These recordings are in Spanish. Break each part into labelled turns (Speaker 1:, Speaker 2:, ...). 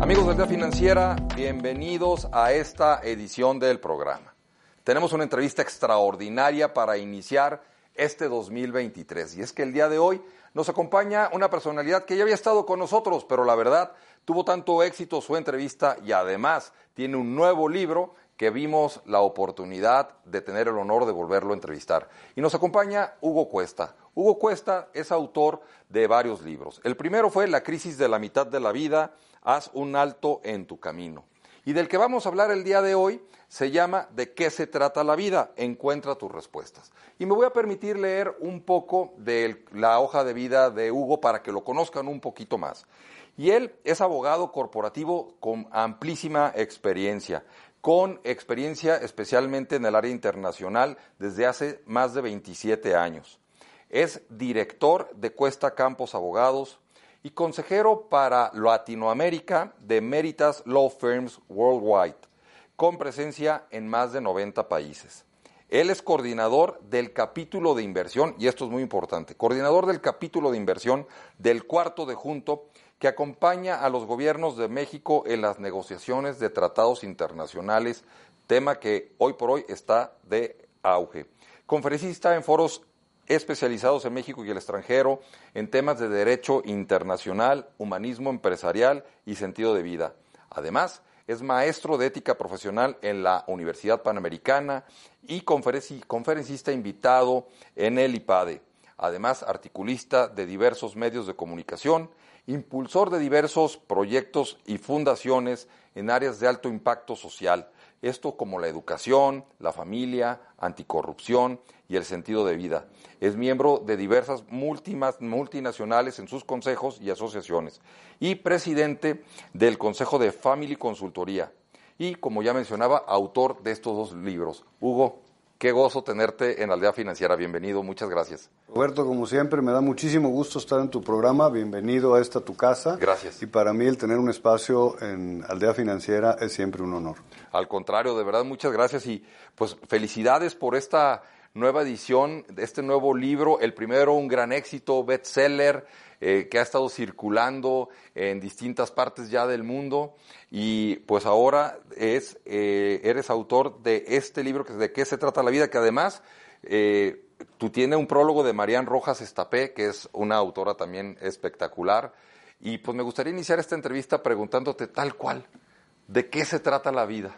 Speaker 1: Amigos de Día Financiera, bienvenidos a esta edición del programa. Tenemos una entrevista extraordinaria para iniciar este 2023 y es que el día de hoy nos acompaña una personalidad que ya había estado con nosotros, pero la verdad tuvo tanto éxito su entrevista y además tiene un nuevo libro que vimos la oportunidad de tener el honor de volverlo a entrevistar. Y nos acompaña Hugo Cuesta. Hugo Cuesta es autor de varios libros. El primero fue La crisis de la mitad de la vida, haz un alto en tu camino. Y del que vamos a hablar el día de hoy se llama ¿De qué se trata la vida? Encuentra tus respuestas. Y me voy a permitir leer un poco de la hoja de vida de Hugo para que lo conozcan un poquito más. Y él es abogado corporativo con amplísima experiencia con experiencia especialmente en el área internacional desde hace más de 27 años. Es director de Cuesta Campos Abogados y consejero para Latinoamérica de Meritas Law Firms Worldwide, con presencia en más de 90 países. Él es coordinador del capítulo de inversión, y esto es muy importante, coordinador del capítulo de inversión del cuarto de junto que acompaña a los gobiernos de México en las negociaciones de tratados internacionales, tema que hoy por hoy está de auge. Conferencista en foros especializados en México y el extranjero en temas de derecho internacional, humanismo empresarial y sentido de vida. Además, es maestro de ética profesional en la Universidad Panamericana y conferencista invitado en el IPADE. Además, articulista de diversos medios de comunicación, impulsor de diversos proyectos y fundaciones en áreas de alto impacto social, esto como la educación, la familia, anticorrupción y el sentido de vida. Es miembro de diversas multinacionales en sus consejos y asociaciones y presidente del Consejo de Family Consultoría y, como ya mencionaba, autor de estos dos libros. Hugo, Qué gozo tenerte en Aldea Financiera. Bienvenido, muchas gracias.
Speaker 2: Roberto, como siempre, me da muchísimo gusto estar en tu programa. Bienvenido a esta tu casa.
Speaker 1: Gracias.
Speaker 2: Y para mí el tener un espacio en Aldea Financiera es siempre un honor.
Speaker 1: Al contrario, de verdad, muchas gracias y pues felicidades por esta nueva edición de este nuevo libro. El primero, un gran éxito, bestseller, eh, que ha estado circulando en distintas partes ya del mundo. Y pues ahora es, eh, eres autor de este libro, que de qué se trata la vida, que además eh, tú tienes un prólogo de Marian Rojas Estapé, que es una autora también espectacular. Y pues me gustaría iniciar esta entrevista preguntándote tal cual, ¿de qué se trata la vida?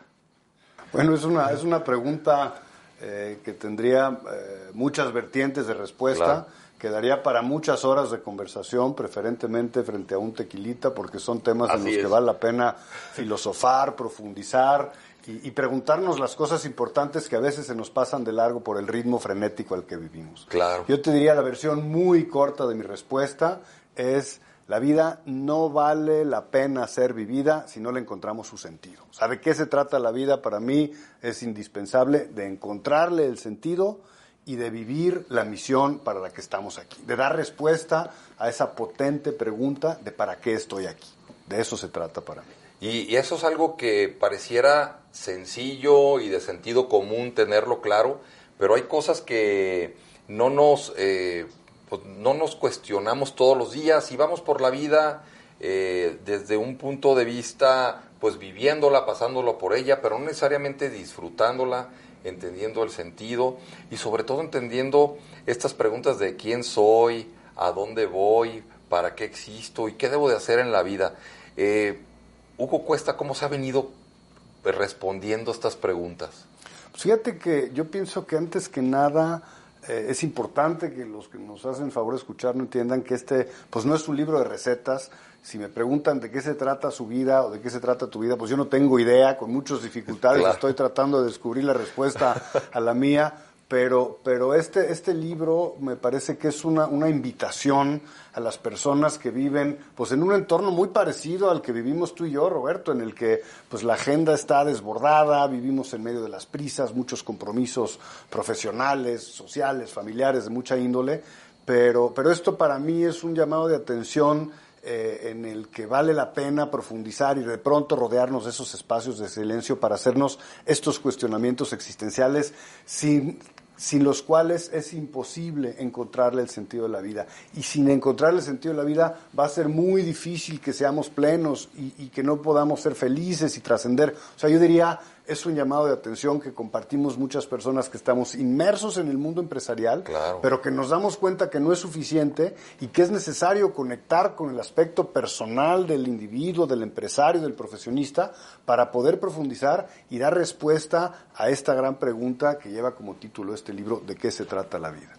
Speaker 2: Bueno, es una, es una pregunta eh, que tendría eh, muchas vertientes de respuesta. Quedaría para muchas horas de conversación, preferentemente frente a un tequilita, porque son temas en los que vale la pena filosofar, profundizar y, preguntarnos las cosas importantes que a veces se nos pasan de largo por el ritmo frenético al que vivimos.
Speaker 1: Claro.
Speaker 2: Yo te diría la versión muy corta de mi respuesta es la vida no vale la pena ser vivida si no le encontramos su sentido. ¿Sabe qué se trata la vida? Para mí es indispensable de encontrarle el sentido y de vivir la misión para la que estamos aquí, de dar respuesta a esa potente pregunta de para qué estoy aquí. De eso se trata para mí.
Speaker 1: Y, eso es algo que pareciera sencillo y de sentido común tenerlo claro, pero hay cosas que no nos... Eh, pues, no nos cuestionamos todos los días y vamos por la vida eh, desde un punto de vista, pues viviéndola, pasándolo por ella, pero no necesariamente disfrutándola, entendiendo el sentido y sobre todo entendiendo estas preguntas de quién soy, a dónde voy, para qué existo y qué debo de hacer en la vida. Eh, Hugo Cuesta, ¿cómo se ha venido respondiendo estas preguntas?
Speaker 2: Fíjate que yo pienso que antes que nada eh, es importante que los que nos hacen favor de escuchar no entiendan que este, pues no es un libro de recetas. Si me preguntan de qué se trata su vida o de qué se trata tu vida, pues yo no tengo idea, con muchas dificultades estoy tratando de descubrir la respuesta a la mía, pero, pero este, este libro me parece que es una, una invitación a las personas que viven pues en un entorno muy parecido al que vivimos tú y yo, Roberto, en el que pues la agenda está desbordada, vivimos en medio de las prisas, muchos compromisos profesionales, sociales, familiares de mucha índole, pero, pero esto para mí es un llamado de atención eh, en el que vale la pena profundizar y de pronto rodearnos de esos espacios de silencio para hacernos estos cuestionamientos existenciales sin, sin los cuales es imposible encontrarle el sentido de la vida. Y sin encontrarle el sentido de la vida va a ser muy difícil que seamos plenos y, y que no podamos ser felices y trascender. O sea, yo diría, es un llamado de atención que compartimos muchas personas que estamos inmersos en el mundo empresarial, pero que nos damos cuenta que no es suficiente y que es necesario conectar con el aspecto personal del individuo, del empresario, del profesionista, para poder profundizar y dar respuesta a esta gran pregunta que lleva como título este libro, ¿de qué se trata la vida?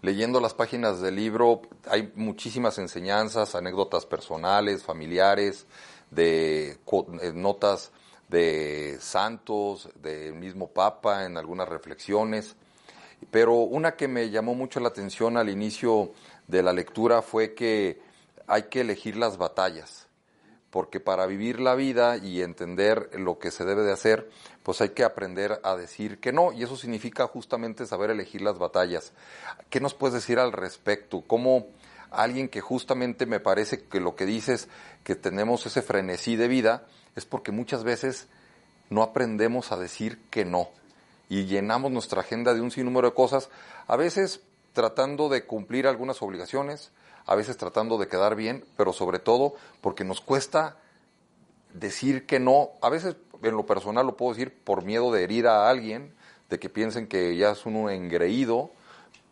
Speaker 1: Leyendo las páginas del libro hay muchísimas enseñanzas, anécdotas personales, familiares, de eh, notas de santos, del mismo Papa en algunas reflexiones. Pero una que me llamó mucho la atención al inicio de la lectura fue que hay que elegir las batallas, porque para vivir la vida y entender lo que se debe de hacer, pues hay que aprender a decir que no, y eso significa justamente saber elegir las batallas. ¿Qué nos puedes decir al respecto? ¿Cómo alguien que justamente me parece que lo que dices, que tenemos ese frenesí de vida, es porque muchas veces no aprendemos a decir que no y llenamos nuestra agenda de un sinnúmero de cosas, a veces tratando de cumplir algunas obligaciones, a veces tratando de quedar bien, pero sobre todo porque nos cuesta decir que no, a veces en lo personal lo puedo decir por miedo de herir a alguien, de que piensen que ya es un engreído,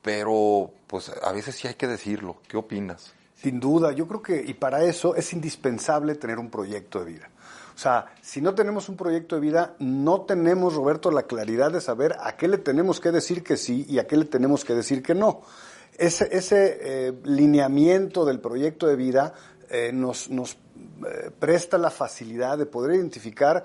Speaker 1: pero pues a veces sí hay que decirlo. ¿Qué opinas?
Speaker 2: Sin duda, yo creo que, y para eso es indispensable tener un proyecto de vida. O sea, si no tenemos un proyecto de vida, no tenemos, Roberto, la claridad de saber a qué le tenemos que decir que sí y a qué le tenemos que decir que no. Ese, ese eh, lineamiento del proyecto de vida eh, nos, nos eh, presta la facilidad de poder identificar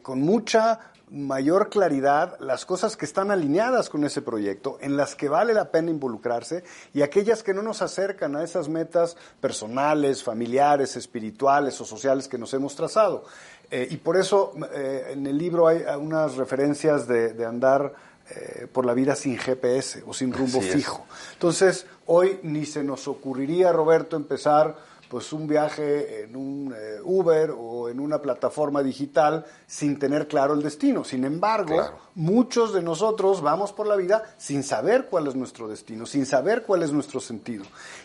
Speaker 2: con mucha mayor claridad las cosas que están alineadas con ese proyecto, en las que vale la pena involucrarse y aquellas que no nos acercan a esas metas personales, familiares, espirituales o sociales que nos hemos trazado. Eh, y por eso eh, en el libro hay unas referencias de, andar eh, por la vida sin GPS o sin rumbo fijo. Entonces, hoy ni se nos ocurriría, Roberto, empezar pues un viaje en un eh, Uber o en una plataforma digital sin tener claro el destino. Sin embargo, muchos de nosotros vamos por la vida sin saber cuál es nuestro destino, sin saber cuál es nuestro sentido.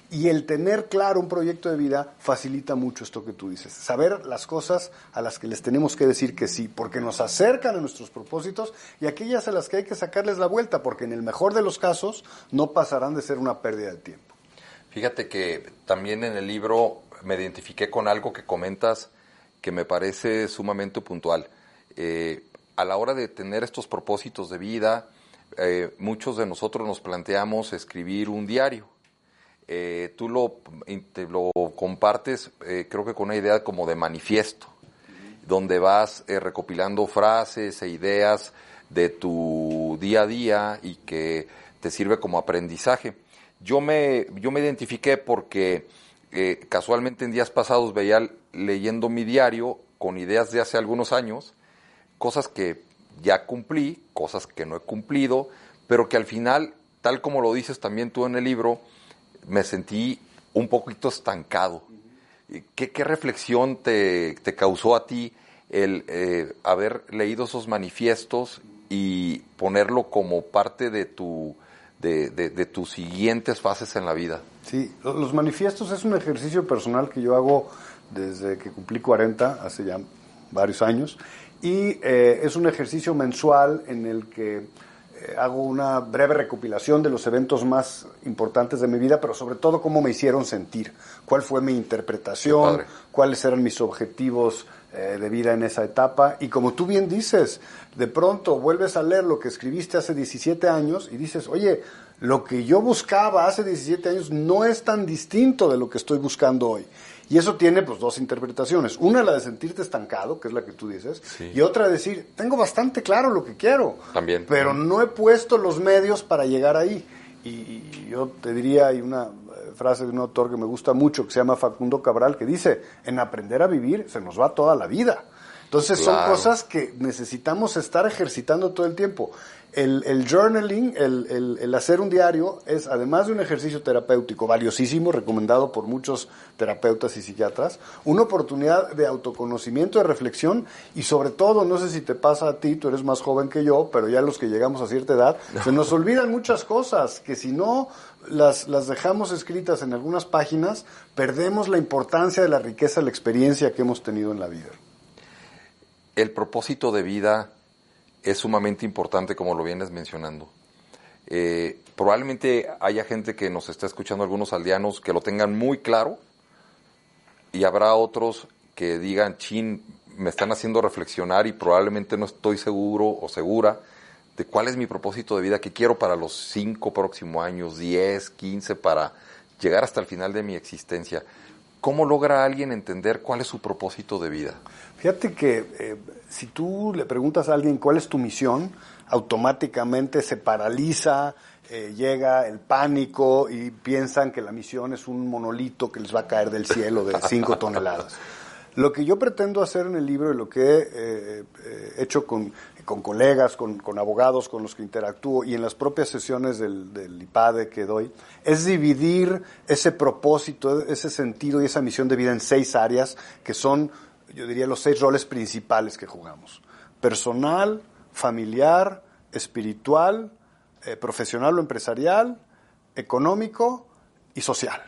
Speaker 2: Y el tener claro un proyecto de vida facilita mucho esto que tú dices, saber las cosas a las que les tenemos que decir que sí, porque nos acercan a nuestros propósitos y aquellas a las que hay que sacarles la vuelta, porque en el mejor de los casos no pasarán de ser una pérdida de tiempo.
Speaker 1: Fíjate que también en el libro me identifiqué con algo que comentas que me parece sumamente puntual. Eh, a la hora de tener estos propósitos de vida, eh, muchos de nosotros nos planteamos escribir un diario. Eh, tú lo, lo compartes, creo que con una idea como de manifiesto, donde vas recopilando frases e ideas de tu día a día y que te sirve como aprendizaje. Yo me, yo me identifiqué porque eh, casualmente en días pasados veía leyendo mi diario con ideas de hace algunos años, cosas que ya cumplí, cosas que no he cumplido, pero que al final, tal como lo dices también tú en el libro, me sentí un poquito estancado. ¿Qué, qué reflexión te, te, causó a ti el eh, haber leído esos manifiestos y ponerlo como parte de tu de, tus siguientes fases en la vida.
Speaker 2: Sí, los manifiestos es un ejercicio personal que yo hago desde que cumplí 40, hace ya varios años, y eh, es un ejercicio mensual en el que eh, hago una breve recopilación de los eventos más importantes de mi vida, pero sobre todo cómo me hicieron sentir, cuál fue mi interpretación, cuáles eran mis objetivos eh, de vida en esa etapa. Y como tú bien dices, de pronto vuelves a leer lo que escribiste hace 17 años y dices, oye, lo que yo buscaba hace 17 años no es tan distinto de lo que estoy buscando hoy. Y eso tiene pues dos interpretaciones. Una la de sentirte estancado, que es la que tú dices,
Speaker 1: Sí.
Speaker 2: y otra decir, tengo bastante claro lo que quiero,
Speaker 1: También.
Speaker 2: pero no he puesto los medios para llegar ahí. Y, y yo te diría, hay una frase de un autor que me gusta mucho, que se llama Facundo Cabral, que dice, en aprender a vivir se nos va toda la vida. Entonces son cosas que necesitamos estar ejercitando todo el tiempo. El, el journaling, el, el- el hacer un diario, es además de un ejercicio terapéutico valiosísimo, recomendado por muchos terapeutas y psiquiatras, una oportunidad de autoconocimiento, de reflexión y sobre todo, no sé si te pasa a ti, tú eres más joven que yo, pero ya los que llegamos a cierta edad, se nos olvidan muchas cosas que si no las, las dejamos escritas en algunas páginas, perdemos la importancia de la riqueza de la experiencia que hemos tenido en la vida.
Speaker 1: El propósito de vida es sumamente importante, como lo vienes mencionando. Eh, probablemente haya gente que nos está escuchando, algunos aldeanos, que lo tengan muy claro, y habrá otros que digan, chin, me están haciendo reflexionar y probablemente no estoy seguro o segura de cuál es mi propósito de vida, que quiero para los cinco próximos años, 10, 15, para llegar hasta el final de mi existencia. ¿Cómo logra alguien entender cuál es su propósito de vida?
Speaker 2: Fíjate que eh, si tú le preguntas a alguien cuál es tu misión, automáticamente se paraliza, eh, llega el pánico y piensan que la misión es un monolito que les va a caer del cielo de 5 toneladas. Lo que yo pretendo hacer en el libro y lo que he eh, hecho con, con colegas, con, con abogados con los que interactúo y en las propias sesiones del, del IPADE que doy, es dividir ese propósito, ese sentido y esa misión de vida en seis áreas que son, yo diría, los seis roles principales que jugamos. Personal, familiar, espiritual, eh, profesional o empresarial, económico y social.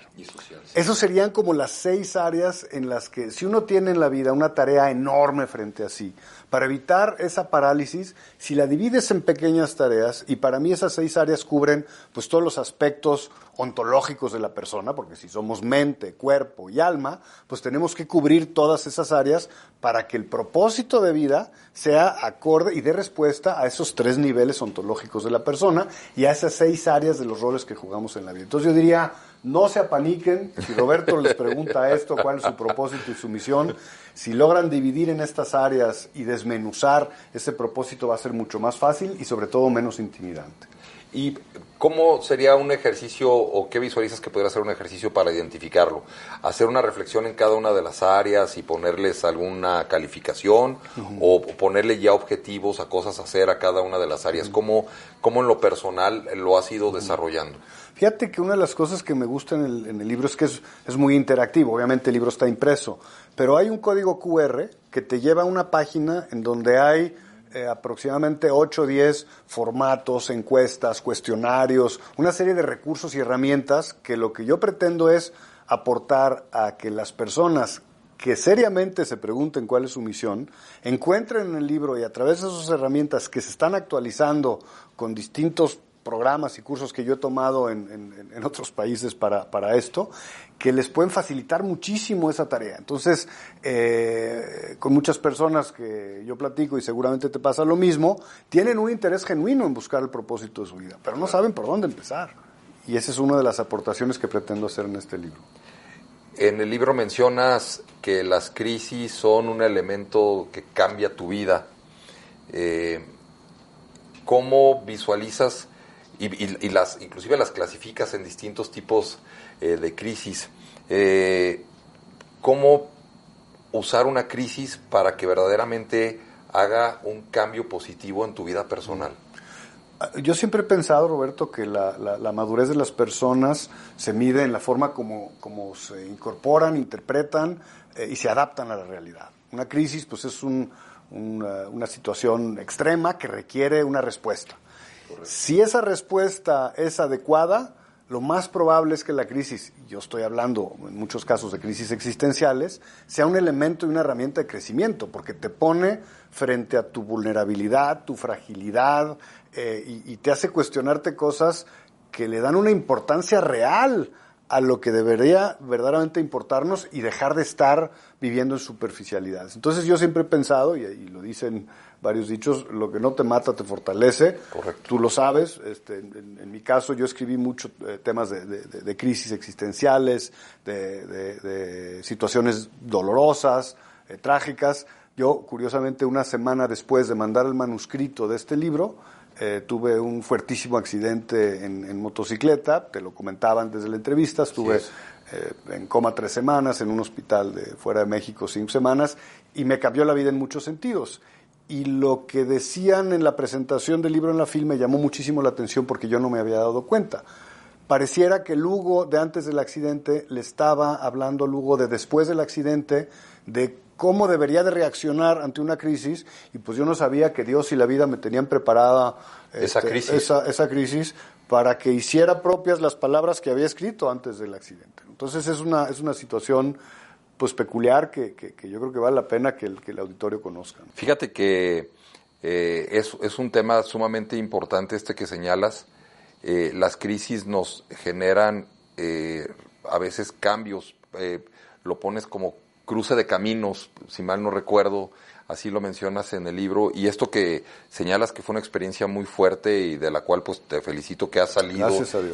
Speaker 2: Esos serían como las seis áreas en las que si uno tiene en la vida una tarea enorme frente a sí, para evitar esa parálisis, si la divides en pequeñas tareas, y para mí esas seis áreas cubren pues todos los aspectos ontológicos de la persona, porque si somos mente, cuerpo y alma, pues tenemos que cubrir todas esas áreas para que el propósito de vida sea acorde y dé respuesta a esos tres niveles ontológicos de la persona y a esas seis áreas de los roles que jugamos en la vida. Entonces yo diría, no se apaniquen, si Roberto les pregunta esto, cuál es su propósito y su misión, si logran dividir en estas áreas y desmenuzar ese propósito va a ser mucho más fácil y sobre todo menos intimidante.
Speaker 1: ¿Y cómo sería un ejercicio o qué visualizas que podría ser un ejercicio para identificarlo? ¿Hacer una reflexión en cada una de las áreas y ponerles alguna calificación o ponerle ya objetivos a cosas a hacer a cada una de las áreas? ¿Cómo, cómo en lo personal lo has ido desarrollando?
Speaker 2: Fíjate que una de las cosas que me gusta en el, libro es que es, es muy interactivo, obviamente el libro está impreso, pero hay un código QR que te lleva a una página en donde hay eh, aproximadamente 8 o 10 formatos, encuestas, cuestionarios, una serie de recursos y herramientas que lo que yo pretendo es aportar a que las personas que seriamente se pregunten cuál es su misión, encuentren en el libro y a través de esas herramientas que se están actualizando con distintos programas y cursos que yo he tomado en, otros países para, para esto, que les pueden facilitar muchísimo esa tarea. Entonces, eh, con muchas personas que yo platico y seguramente te pasa lo mismo, tienen un interés genuino en buscar el propósito de su vida, pero no saben por dónde empezar. Y esa es una de las aportaciones que pretendo hacer en este libro.
Speaker 1: En el libro mencionas que las crisis son un elemento que cambia tu vida. Eh, ¿Cómo visualizas y, y- las, inclusive las clasificas en distintos tipos eh, de crisis? Eh, ¿Cómo usar una crisis para que verdaderamente haga un cambio positivo en tu vida personal?
Speaker 2: Yo siempre he pensado, Roberto, que la, la- la madurez de las personas se mide en la forma como, como se incorporan, interpretan eh, y se adaptan a la realidad. Una crisis, pues, es un- una, una situación extrema que requiere una respuesta. Si esa respuesta es adecuada, lo más probable es que la crisis, yo estoy hablando en muchos casos de crisis existenciales, sea un elemento y una herramienta de crecimiento, porque te pone frente a tu vulnerabilidad, tu fragilidad, eh, y, te hace cuestionarte cosas que le dan una importancia real a lo que debería verdaderamente importarnos y dejar de estar viviendo en superficialidades. Entonces yo siempre he pensado, y lo dicen varios dichos, lo que no te mata te fortalece.
Speaker 1: Correcto.
Speaker 2: Tú lo sabes. Este, en, en mi caso, yo escribí muchos eh, temas de, de- de- de crisis existenciales, de, situaciones dolorosas, eh, trágicas. Yo, curiosamente, una semana después de mandar el manuscrito de este libro, eh, tuve un fuertísimo accidente en, en motocicleta, te lo comentaba antes de la entrevista, estuve
Speaker 1: es.
Speaker 2: eh, en coma tres semanas, en un hospital de fuera de México cinco semanas, y me cambió la vida en muchos sentidos. Y lo que decían en la presentación del libro en la film me llamó muchísimo la atención porque yo no me había dado cuenta. Pareciera que Lugo de antes del accidente le estaba hablando a Lugo de después del accidente, de cómo debería de reaccionar ante una crisis, y pues yo no sabía que Dios y la vida me tenían preparada
Speaker 1: Esa
Speaker 2: este,
Speaker 1: crisis.
Speaker 2: esa, esa crisis para que hiciera propias las palabras que había escrito antes del accidente. Entonces es una, es una situación pues peculiar que, que- que yo creo que vale la pena que el, que el auditorio conozca.
Speaker 1: Fíjate que eh, es, es un tema sumamente importante este que señalas. Eh, las crisis nos generan eh, a veces cambios. eh, lo pones como cruce de caminos, si mal no recuerdo, así lo mencionas en el libro. Y esto que señalas que fue una experiencia muy fuerte y de la cual pues te felicito que has salido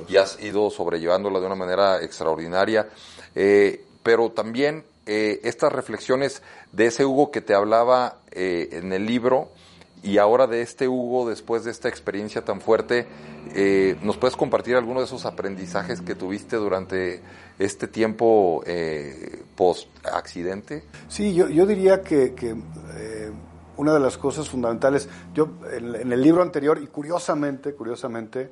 Speaker 1: y has ido sobrellevándola de una manera extraordinaria. Eh, pero también eh, estas reflexiones de ese Hugo que te hablaba eh, en el libro y ahora de este Hugo después de esta experiencia tan fuerte, eh, ¿nos puedes compartir alguno de esos aprendizajes que tuviste durante este tiempo post-accidente?
Speaker 2: Sí, yo, yo diría que, que, una de las cosas fundamentales, yo en, en el libro anterior, y curiosamente, curiosamente,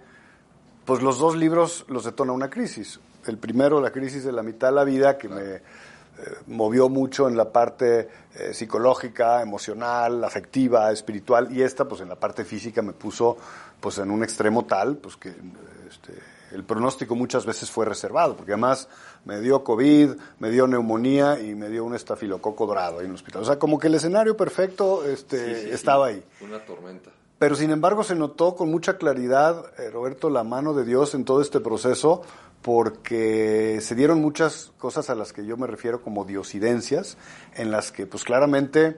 Speaker 2: pues los dos libros los detona una crisis. El primero, la crisis de la mitad de la vida, que me eh, movió mucho en la parte eh, psicológica, emocional, afectiva, espiritual, y esta, pues en la parte física, me puso pues en un extremo tal, pues que este, el pronóstico muchas veces fue reservado, porque además me dio COVID, me dio neumonía y me dio un estafilococo dorado ahí en el hospital. O sea, como que el escenario perfecto este, estaba ahí.
Speaker 1: Una tormenta.
Speaker 2: Pero sin embargo se notó con mucha claridad, eh, Roberto, la mano de Dios en todo este proceso, porque se dieron muchas cosas a las que yo me refiero como diosidencias, en las que pues claramente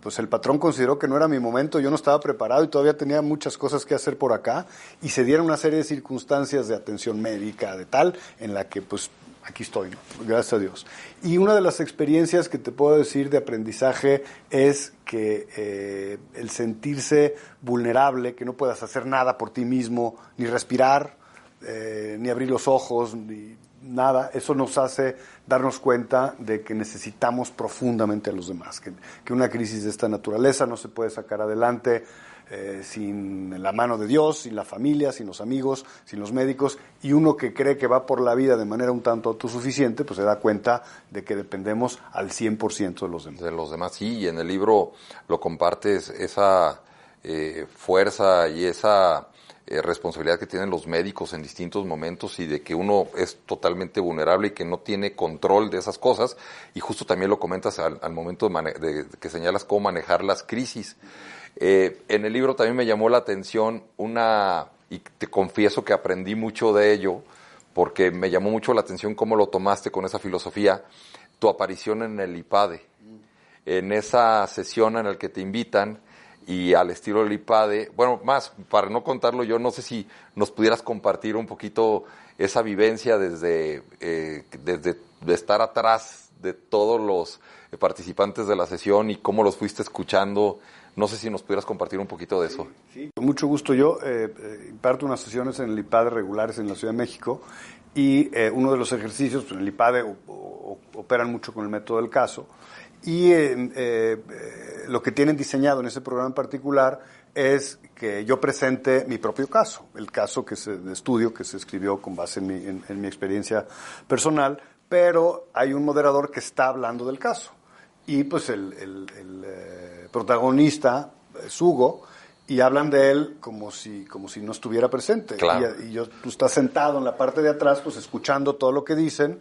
Speaker 2: pues el patrón consideró que no era mi momento, yo no estaba preparado y todavía tenía muchas cosas que hacer por acá, y se dieron una serie de circunstancias de atención médica, de tal, en la que pues aquí estoy, ¿no? gracias a Dios. Y una de las experiencias que te puedo decir de aprendizaje es que eh, el sentirse vulnerable, que no puedas hacer nada por ti mismo, ni respirar, eh, ni abrir los ojos, ni nada, eso nos hace darnos cuenta de que necesitamos profundamente a los demás, que, que una crisis de esta naturaleza no se puede sacar adelante eh, sin la mano de Dios, sin la familia, sin los amigos, sin los médicos, y uno que cree que va por la vida de manera un tanto autosuficiente, pues se da cuenta de que dependemos al 100% de los demás.
Speaker 1: de los demás. Sí, y en el libro lo compartes esa eh, fuerza y esa eh, responsabilidad que tienen los médicos en distintos momentos y de que uno es totalmente vulnerable y que no tiene control de esas cosas. Y justo también lo comentas al, al momento de, de- que señalas cómo manejar las crisis. Eh, en el libro también me llamó la atención una, y te confieso que aprendí mucho de ello, porque me llamó mucho la atención cómo lo tomaste con esa filosofía, tu aparición en el IPADE, en esa sesión en la que te invitan y al estilo del IPADE, bueno, más, para no contarlo yo, no sé si nos pudieras compartir un poquito esa vivencia desde, eh, desde de estar atrás de todos los participantes de la sesión y cómo los fuiste escuchando. No sé si nos pudieras compartir un poquito de eso.
Speaker 2: Sí, con mucho gusto. Yo eh, eh, imparto unas sesiones en el IPADE regulares en la Ciudad de México y eh, uno de los ejercicios, pues en el o- o- operan mucho con el método del caso y eh, lo que tienen diseñado en ese programa en particular es que yo presente mi propio caso, el caso que se, de estudio que se escribió con base en mi, en- en mi experiencia personal, pero hay un moderador que está hablando del caso y pues el, el- el, eh, protagonista es Hugo y hablan de él como si como si no estuviera presente
Speaker 1: Claro.
Speaker 2: y, y yo tú estás sentado en la parte de atrás pues escuchando todo lo que dicen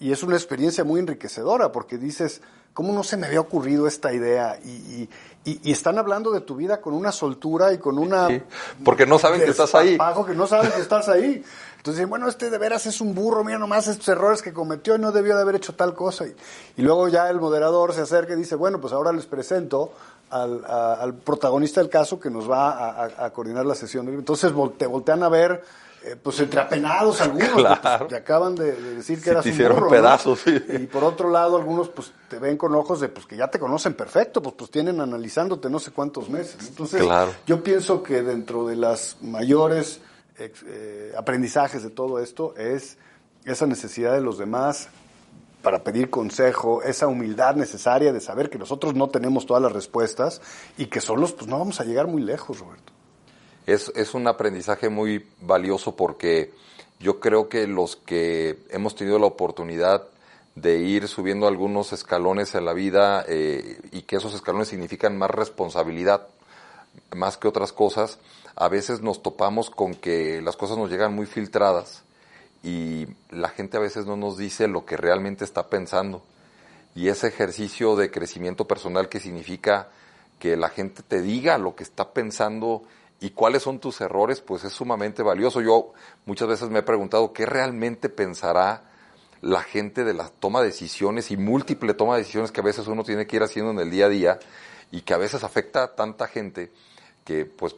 Speaker 2: y es una experiencia muy enriquecedora porque dices, ¿cómo no se me había ocurrido esta idea? Y, y, y están hablando de tu vida con una soltura y con una...
Speaker 1: Sí, porque no saben que estás ahí.
Speaker 2: que no saben que estás ahí. Entonces, bueno, este de veras es un burro, mira nomás estos errores que cometió y no debió de haber hecho tal cosa. Y, y luego ya el moderador se acerca y dice, bueno, pues ahora les presento al, a, al protagonista del caso que nos va a, a, coordinar la sesión. Entonces te voltean a ver eh, pues entre apenados algunos,
Speaker 1: claro.
Speaker 2: pues, te acaban de, de, decir que
Speaker 1: sí,
Speaker 2: eras
Speaker 1: te
Speaker 2: un
Speaker 1: hicieron
Speaker 2: burro,
Speaker 1: pedazos.
Speaker 2: ¿no?
Speaker 1: Sí.
Speaker 2: Y por otro lado, algunos pues te ven con ojos de pues que ya te conocen perfecto, pues pues tienen analizándote no sé cuántos meses. Entonces,
Speaker 1: claro.
Speaker 2: yo pienso que dentro de las mayores eh, aprendizajes de todo esto es esa necesidad de los demás para pedir consejo, esa humildad necesaria de saber que nosotros no tenemos todas las respuestas y que solos pues no vamos a llegar muy lejos, Roberto.
Speaker 1: Es, es un aprendizaje muy valioso porque yo creo que los que hemos tenido la oportunidad de ir subiendo algunos escalones en la vida eh, y que esos escalones significan más responsabilidad, más que otras cosas, a veces nos topamos con que las cosas nos llegan muy filtradas y la gente a veces no nos dice lo que realmente está pensando. Y ese ejercicio de crecimiento personal que significa que la gente te diga lo que está pensando y cuáles son tus errores, pues es sumamente valioso. Yo muchas veces me he preguntado qué realmente pensará la gente de la toma de decisiones y múltiple toma de decisiones que a veces uno tiene que ir haciendo en el día a día y que a veces afecta a tanta gente que pues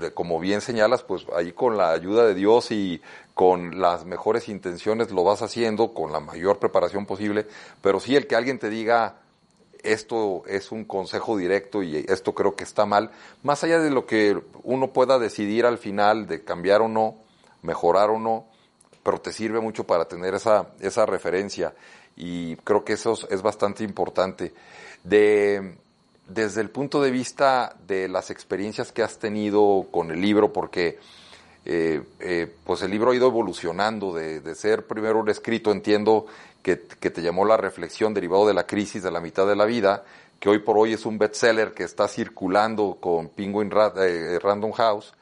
Speaker 1: de, como bien señalas pues ahí con la ayuda de Dios y con las mejores intenciones lo vas haciendo con la mayor preparación posible. Pero sí el que alguien te diga esto es un consejo directo y esto creo que está mal más allá de lo que uno pueda decidir al final de cambiar o no mejorar o no pero te sirve mucho para tener esa esa referencia y creo que eso es bastante importante. De desde el punto de vista de las experiencias que has tenido con el libro, porque eh, eh, pues el libro ha ido evolucionando de, ser primero un escrito, entiendo que, que, te llamó la reflexión derivado de la crisis de la mitad de la vida, que hoy por hoy es un bestseller que está circulando con Penguin eh, Random House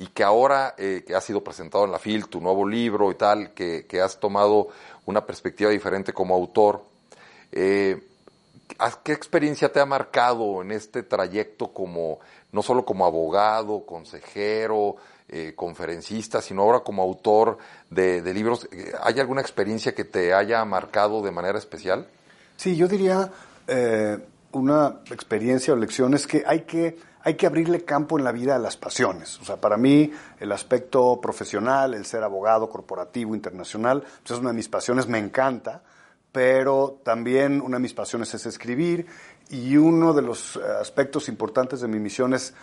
Speaker 1: y que ahora eh, que ha sido presentado en la FIL, tu nuevo libro y tal, que, que has tomado una perspectiva diferente como autor. Eh, ¿Qué experiencia te ha marcado en este trayecto como, no solo como abogado, consejero, eh, conferencista, sino ahora como autor de, de, libros? ¿Hay alguna experiencia que te haya marcado de manera especial?
Speaker 2: Sí, yo diría una experiencia o lecciones que hay que hay que abrirle campo en la vida a las pasiones. O sea, para mí el aspecto profesional, el ser abogado corporativo, internacional, pues es una de mis pasiones, me encanta pero también una de mis pasiones es escribir y uno de los aspectos importantes de mi misión es,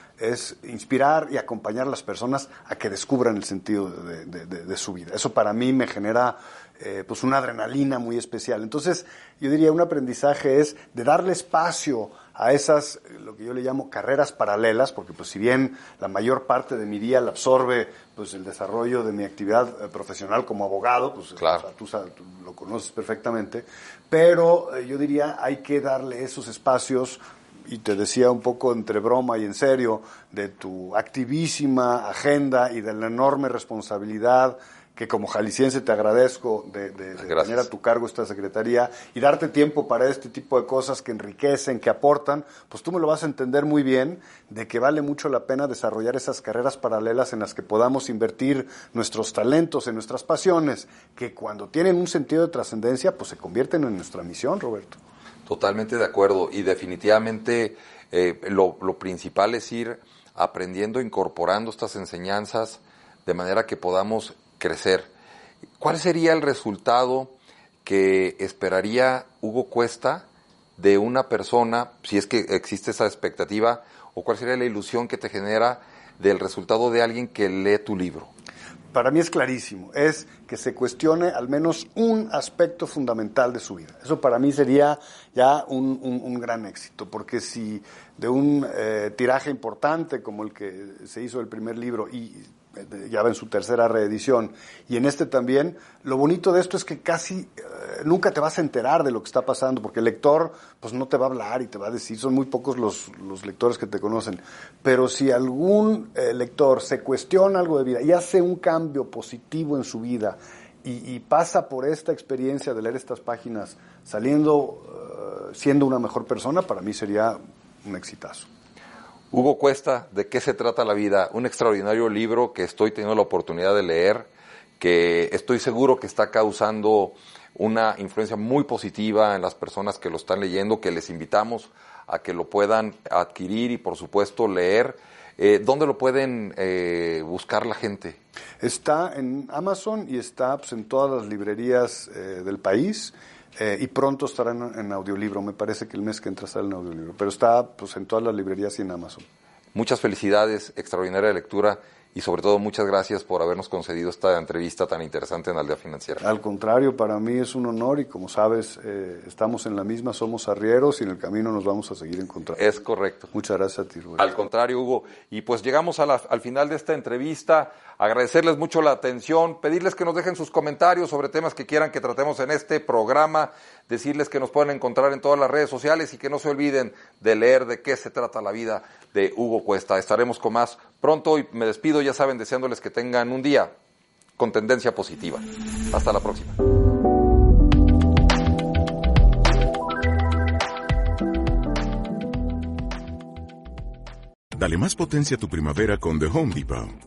Speaker 2: inspirar y acompañar a las personas a que descubran el sentido de su vida. Eso para mí me genera eh, pues una adrenalina muy especial. Entonces, yo diría un aprendizaje es de darle espacio a esas, lo que yo le llamo carreras paralelas, porque pues si bien la mayor parte de mi día la absorbe pues el desarrollo de mi actividad eh, profesional como abogado, pues
Speaker 1: claro.
Speaker 2: o sea, tú, tú, lo conoces perfectamente, pero eh, yo diría hay que darle esos espacios y te decía un poco entre broma y en serio, de tu activísima agenda y de la enorme responsabilidad que como jalisciense te agradezco de, de, de tener a tu cargo esta secretaría y darte tiempo para este tipo de cosas que enriquecen, que aportan, pues tú me lo vas a entender muy bien de que vale mucho la pena desarrollar esas carreras paralelas en las que podamos invertir nuestros talentos, en nuestras pasiones, que cuando tienen un sentido de trascendencia, pues se convierten en nuestra misión, Roberto.
Speaker 1: Totalmente de acuerdo y definitivamente eh, lo, lo principal es ir aprendiendo, incorporando estas enseñanzas de manera que podamos crecer. ¿Cuál sería el resultado que esperaría Hugo Cuesta de una persona, si es que existe esa expectativa, o cuál sería la ilusión que te genera del resultado de alguien que lee tu libro?
Speaker 2: Para mí es clarísimo, es que se cuestione al menos un aspecto fundamental de su vida. Eso para mí sería ya un, un, gran éxito, porque si de un eh, tiraje importante como el que se hizo el primer libro y ya va en su tercera reedición. Y en este también, lo bonito de esto es que casi eh, nunca te vas a enterar de lo que está pasando, porque el lector pues no te va a hablar y te va a decir, son muy pocos los, los lectores que te conocen. Pero si algún eh, lector se cuestiona algo de vida y hace un cambio positivo en su vida, y, pasa por esta experiencia de leer estas páginas saliendo, eh, siendo una mejor persona, para mí sería un exitazo.
Speaker 1: Hugo Cuesta, ¿de qué se trata la vida? Un extraordinario libro que estoy teniendo la oportunidad de leer, que estoy seguro que está causando una influencia muy positiva en las personas que lo están leyendo, que les invitamos a que lo puedan adquirir y por supuesto leer. Eh, ¿Dónde lo pueden eh, buscar la gente?
Speaker 2: Está en Amazon y está pues, en todas las librerías eh, del país. Eh, y pronto estará en, audiolibro. Me parece que el mes que entra sale en audiolibro. Pero está pues, en todas las librerías y en Amazon.
Speaker 1: Muchas felicidades, extraordinaria lectura y sobre todo muchas gracias por habernos concedido esta entrevista tan interesante en Aldea Financiera.
Speaker 2: Al contrario, para mí es un honor y como sabes, eh, estamos en la misma, somos arrieros y en el camino nos vamos a seguir encontrando.
Speaker 1: Es correcto.
Speaker 2: Muchas gracias a ti,
Speaker 1: Rubén. Al contrario, Hugo. Y pues llegamos al final de esta entrevista. Agradecerles mucho la atención, pedirles que nos dejen sus comentarios sobre temas que quieran que tratemos en este programa, decirles que nos pueden encontrar en todas las redes sociales y que no se olviden de leer de qué se trata la vida de Hugo Cuesta. Estaremos con más pronto y me despido, ya saben, deseándoles que tengan un día con tendencia positiva. Hasta la próxima.
Speaker 3: Dale más potencia a tu primavera con The Home Depot.